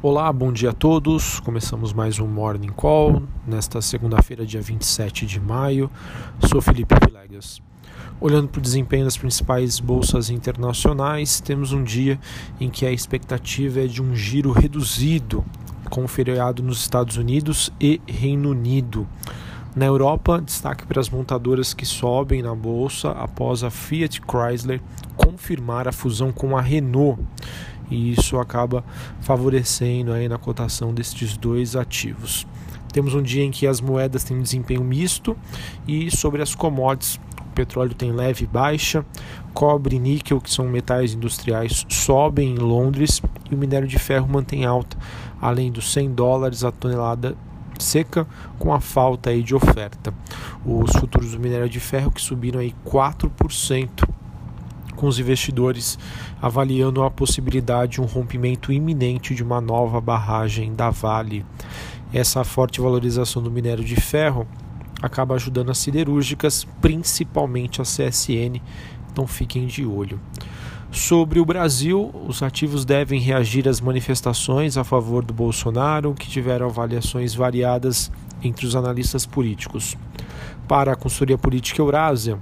Olá, bom dia a todos. Começamos mais um Morning Call nesta segunda-feira, dia 27 de maio. Sou Felipe Vilegas. Olhando para o desempenho das principais bolsas internacionais, temos um dia em que a expectativa é de um giro reduzido, com feriado nos Estados Unidos e Reino Unido. Na Europa, destaque para as montadoras que sobem na bolsa após a Fiat Chrysler confirmar a fusão com a Renault e isso acaba favorecendo aí na cotação destes dois ativos. Temos um dia em que as moedas têm um desempenho misto e sobre as commodities, o petróleo tem leve baixa, cobre e níquel, que são metais industriais, sobem em Londres e o minério de ferro mantém alta, além dos 100 dólares a tonelada seca com a falta aí de oferta. Os futuros do minério de ferro que subiram aí 4% com os investidores avaliando a possibilidade de um rompimento iminente de uma nova barragem da Vale. Essa forte valorização do minério de ferro acaba ajudando as siderúrgicas, principalmente a CSN, então fiquem de olho. Sobre o Brasil, os ativos devem reagir às manifestações a favor do Bolsonaro, que tiveram avaliações variadas entre os analistas políticos. Para a consultoria política Eurásia,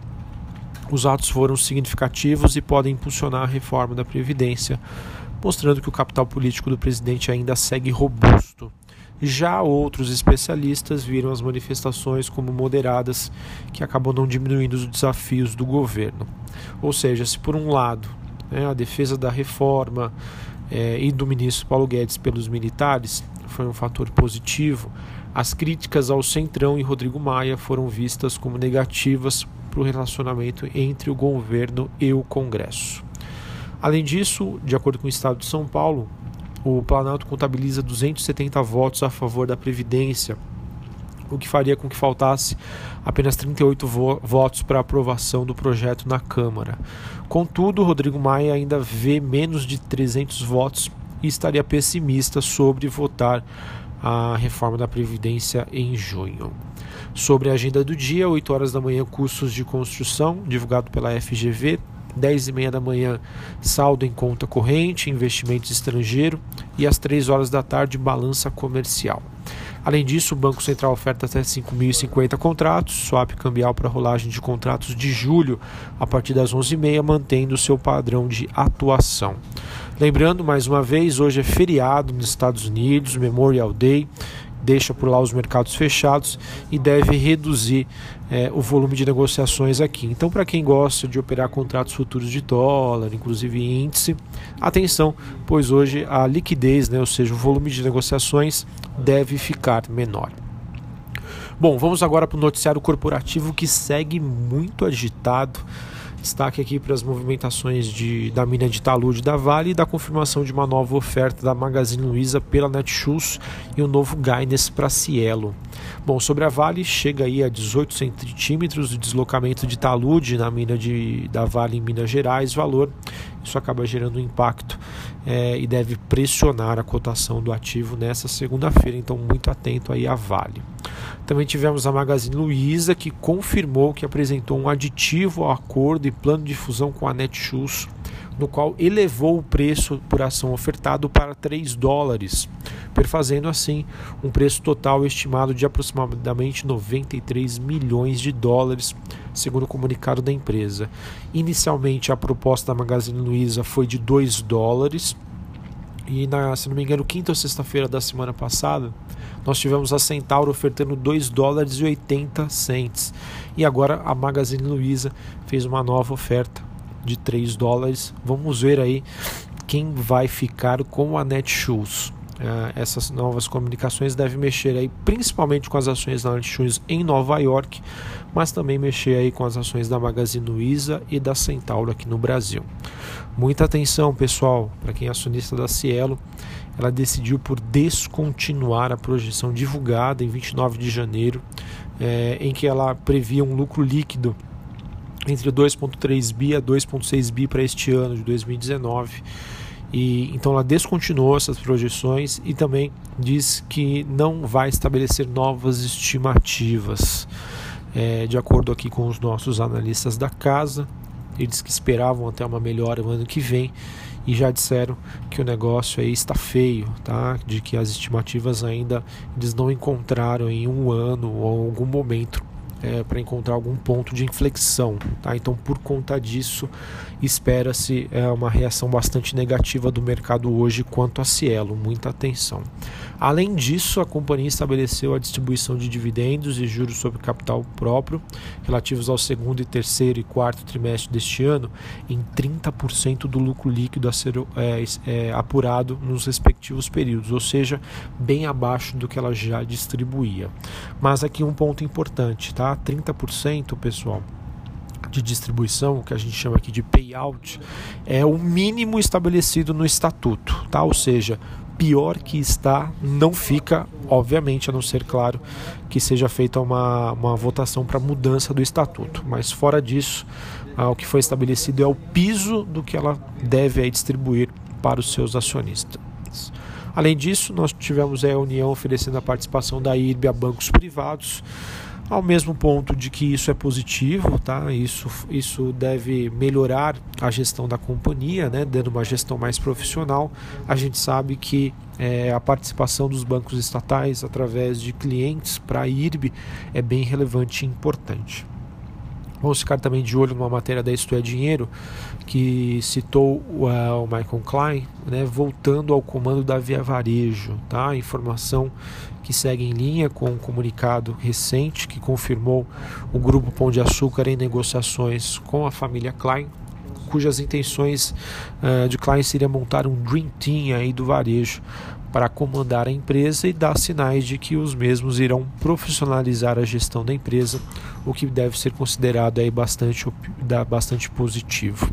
os atos foram significativos e podem impulsionar a reforma da Previdência, mostrando que o capital político do presidente ainda segue robusto. Já outros especialistas viram as manifestações como moderadas, que acabam não diminuindo os desafios do governo. Ou seja, se por um lado né, a defesa da reforma é, e do ministro Paulo Guedes pelos militares foi um fator positivo, as críticas ao Centrão e Rodrigo Maia foram vistas como negativas para o relacionamento entre o governo e o Congresso. Além disso, de acordo com o Estado de São Paulo, o Planalto contabiliza 270 votos a favor da Previdência, o que faria com que faltasse apenas 38 vo votos para aprovação do projeto na Câmara. Contudo, Rodrigo Maia ainda vê menos de 300 votos e estaria pessimista sobre votar a reforma da Previdência em junho. Sobre a agenda do dia, 8 horas da manhã, cursos de construção, divulgado pela FGV. 10 e meia da manhã, saldo em conta corrente, investimentos estrangeiro. E às 3 horas da tarde, balança comercial. Além disso, o Banco Central oferta até 5.050 contratos, swap cambial para rolagem de contratos de julho a partir das 11h30, mantendo seu padrão de atuação. Lembrando, mais uma vez, hoje é feriado nos Estados Unidos, Memorial Day deixa por lá os mercados fechados e deve reduzir é, o volume de negociações aqui. Então, para quem gosta de operar contratos futuros de dólar, inclusive índice, atenção, pois hoje a liquidez, né, ou seja, o volume de negociações, deve ficar menor. Bom, vamos agora para o noticiário corporativo que segue muito agitado. Destaque aqui para as movimentações de, da mina de talude da Vale e da confirmação de uma nova oferta da Magazine Luiza pela Netshoes e um novo Gaines para Cielo. Bom, sobre a Vale, chega aí a 18 centímetros de deslocamento de talude na mina de, da Vale em Minas Gerais, valor. Isso acaba gerando um impacto é, e deve pressionar a cotação do ativo nessa segunda-feira, então muito atento aí à Vale. Também tivemos a Magazine Luiza, que confirmou que apresentou um aditivo ao acordo e plano de fusão com a Netshoes, no qual elevou o preço por ação ofertado para 3 dólares, perfazendo assim um preço total estimado de aproximadamente 93 milhões de dólares, segundo o comunicado da empresa. Inicialmente, a proposta da Magazine Luiza foi de 2 dólares, e na, se não me engano, quinta ou sexta-feira da semana passada, nós tivemos a Centauro ofertando 2 dólares e 80 cents. E agora a Magazine Luiza fez uma nova oferta de 3 dólares. Vamos ver aí quem vai ficar com a Netshoes. Uh, essas novas comunicações devem mexer aí principalmente com as ações da Netshoes em Nova York, mas também mexer aí com as ações da Magazine Luiza e da Centauro aqui no Brasil. Muita atenção, pessoal, para quem é acionista da Cielo, ela decidiu por descontinuar a projeção divulgada em 29 de janeiro, é, em que ela previa um lucro líquido entre 2,3 bi a 2,6 bi para este ano de 2019 e então ela descontinuou essas projeções e também diz que não vai estabelecer novas estimativas. É, de acordo aqui com os nossos analistas da casa, eles que esperavam até uma melhora no ano que vem e já disseram que o negócio aí está feio, tá? De que as estimativas ainda eles não encontraram em um ano ou algum momento é, para encontrar algum ponto de inflexão. Tá? Então, por conta disso, espera-se é, uma reação bastante negativa do mercado hoje quanto a Cielo. Muita atenção. Além disso, a companhia estabeleceu a distribuição de dividendos e juros sobre capital próprio relativos ao segundo, e terceiro e quarto trimestre deste ano em 30% do lucro líquido a ser é, é, apurado nos respectivos períodos, ou seja, bem abaixo do que ela já distribuía. Mas aqui um ponto importante, tá? 30%, pessoal, de distribuição, que a gente chama aqui de payout, é o mínimo estabelecido no estatuto, tá? Ou seja, pior que está não fica, obviamente, a não ser claro que seja feita uma, uma votação para mudança do estatuto. Mas fora disso, ah, o que foi estabelecido é o piso do que ela deve aí, distribuir para os seus acionistas. Além disso, nós tivemos a União oferecendo a participação da IRB a bancos privados ao mesmo ponto de que isso é positivo, tá? Isso, isso deve melhorar a gestão da companhia, né? Dando uma gestão mais profissional. A gente sabe que é, a participação dos bancos estatais através de clientes para a IRB é bem relevante e importante. Vamos ficar também de olho numa matéria da Isto é Dinheiro que citou uh, o Michael Klein, né, voltando ao comando da Via Varejo. Tá? Informação que segue em linha com um comunicado recente que confirmou o Grupo Pão de Açúcar em negociações com a família Klein, cujas intenções uh, de Klein seria montar um Dream Team aí do varejo para comandar a empresa e dar sinais de que os mesmos irão profissionalizar a gestão da empresa, o que deve ser considerado aí bastante, bastante positivo.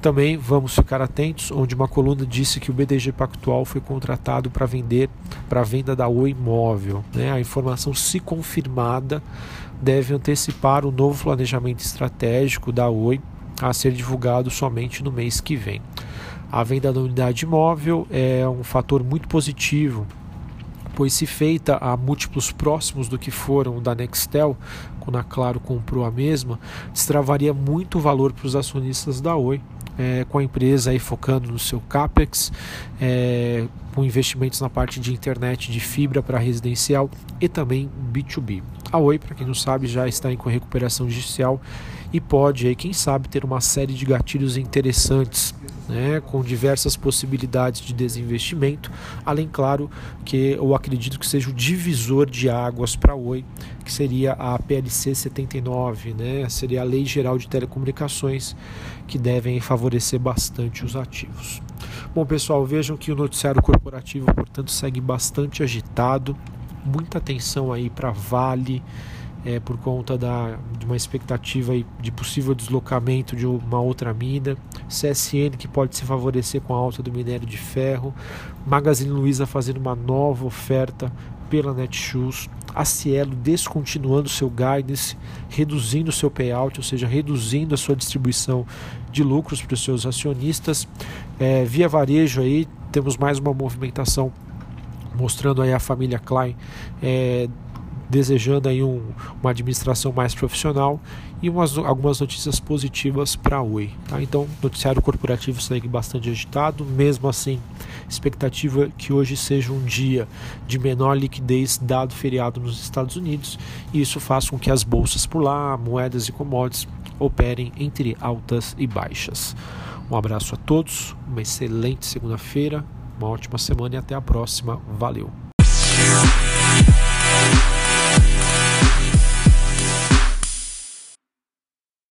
Também vamos ficar atentos, onde uma coluna disse que o BDG Pactual foi contratado para vender para a venda da Oi Imóvel. Né? A informação, se confirmada, deve antecipar o novo planejamento estratégico da Oi a ser divulgado somente no mês que vem. A venda da unidade imóvel é um fator muito positivo, pois se feita a múltiplos próximos do que foram da Nextel, quando a Claro comprou a mesma, destravaria muito valor para os acionistas da Oi, é, com a empresa aí focando no seu CAPEX, é, com investimentos na parte de internet de fibra para residencial e também B2B. A Oi, para quem não sabe, já está em recuperação judicial e pode, aí, quem sabe, ter uma série de gatilhos interessantes né, com diversas possibilidades de desinvestimento, além, claro, que eu acredito que seja o divisor de águas para Oi, que seria a PLC 79, né, seria a Lei Geral de Telecomunicações, que devem favorecer bastante os ativos. Bom, pessoal, vejam que o noticiário corporativo, portanto, segue bastante agitado, muita atenção aí para Vale, é, por conta da, de uma expectativa de possível deslocamento de uma outra mina, CSN que pode se favorecer com a alta do minério de ferro, Magazine Luiza fazendo uma nova oferta pela Netshoes, a Cielo descontinuando seu guidance, reduzindo seu payout, ou seja, reduzindo a sua distribuição de lucros para os seus acionistas. É, via varejo aí temos mais uma movimentação mostrando aí a família Klein é, desejando aí um, uma administração mais profissional e umas, algumas notícias positivas para a Oi. Tá? Então, noticiário corporativo segue bastante agitado, mesmo assim, expectativa que hoje seja um dia de menor liquidez dado feriado nos Estados Unidos, e isso faz com que as bolsas por lá, moedas e commodities operem entre altas e baixas. Um abraço a todos, uma excelente segunda-feira, uma ótima semana e até a próxima. Valeu!